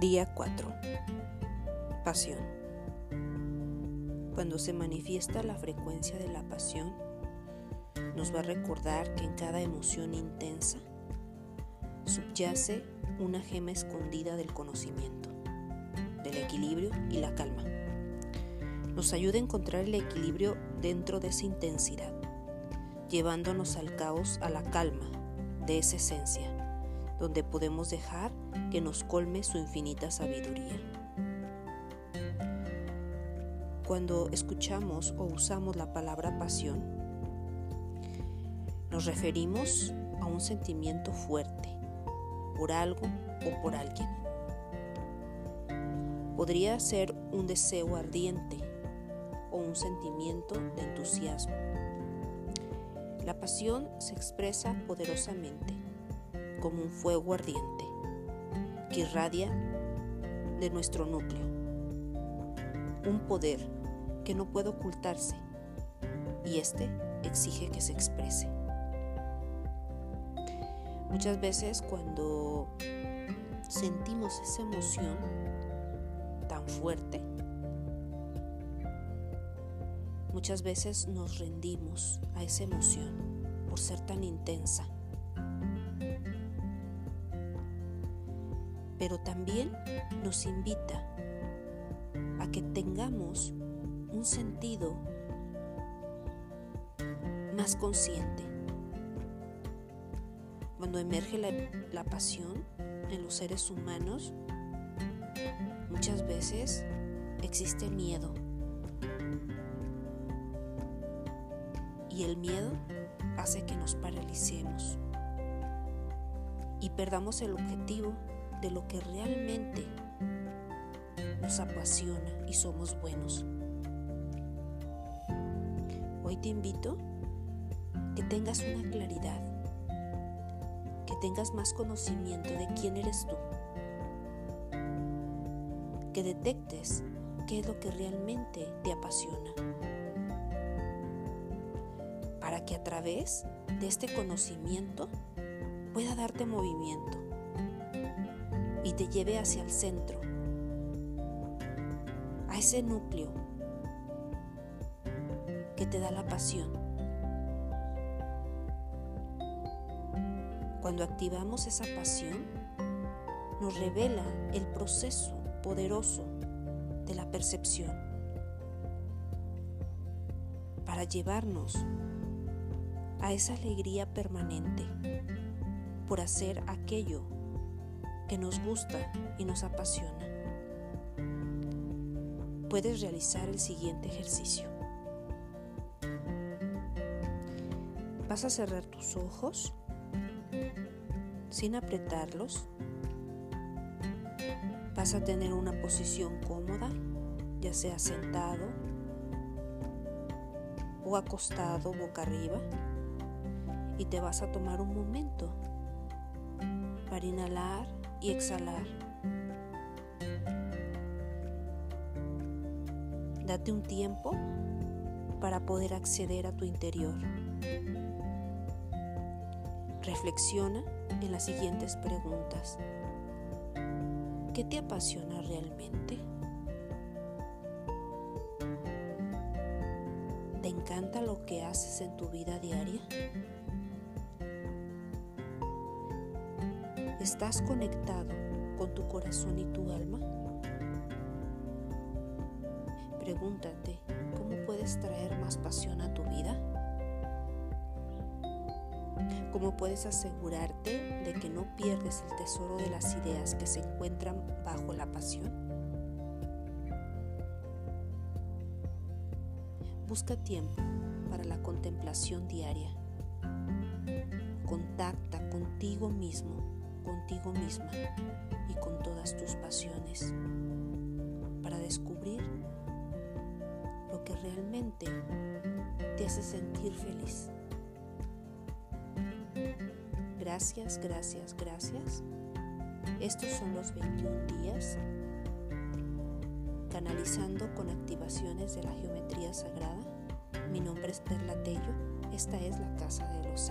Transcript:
Día 4. Pasión. Cuando se manifiesta la frecuencia de la pasión, nos va a recordar que en cada emoción intensa subyace una gema escondida del conocimiento, del equilibrio y la calma. Nos ayuda a encontrar el equilibrio dentro de esa intensidad, llevándonos al caos a la calma de esa esencia donde podemos dejar que nos colme su infinita sabiduría. Cuando escuchamos o usamos la palabra pasión, nos referimos a un sentimiento fuerte por algo o por alguien. Podría ser un deseo ardiente o un sentimiento de entusiasmo. La pasión se expresa poderosamente como un fuego ardiente que irradia de nuestro núcleo. Un poder que no puede ocultarse y este exige que se exprese. Muchas veces cuando sentimos esa emoción tan fuerte, muchas veces nos rendimos a esa emoción por ser tan intensa pero también nos invita a que tengamos un sentido más consciente. Cuando emerge la, pasión en los seres humanos, muchas veces existe miedo. Y el miedo hace que nos paralicemos y perdamos el objetivo de lo que realmente nos apasiona y somos buenos. Hoy te invito que tengas una claridad, que tengas más conocimiento de quién eres tú, que detectes qué es lo que realmente te apasiona, para que a través de este conocimiento pueda darte movimiento y te lleve hacia el centro, a ese núcleo que te da la pasión. Cuando activamos esa pasión, nos revela el proceso poderoso de la percepción para llevarnos a esa alegría permanente por hacer aquello que nos gusta y nos apasiona. Puedes realizar el siguiente ejercicio. Vas a cerrar tus ojos sin apretarlos. Vas a tener una posición cómoda, ya sea sentado o acostado boca arriba. Y te vas a tomar un momento para inhalar y exhalar. Date un tiempo para poder acceder a tu interior. Reflexiona en las siguientes preguntas. ¿Qué te apasiona realmente? ¿Te encanta lo que haces en tu vida diaria? ¿Estás conectado con tu corazón y tu alma? Pregúntate, ¿cómo puedes traer más pasión a tu vida? ¿Cómo puedes asegurarte de que no pierdes el tesoro de las ideas que se encuentran bajo la pasión? Busca tiempo para la contemplación diaria. Contacta contigo mismo contigo misma y con todas tus pasiones para descubrir lo que realmente te hace sentir feliz. Gracias, gracias, gracias. Estos son los 21 días canalizando con activaciones de la geometría sagrada. Mi nombre es Perla Tello. Esta es la Casa de los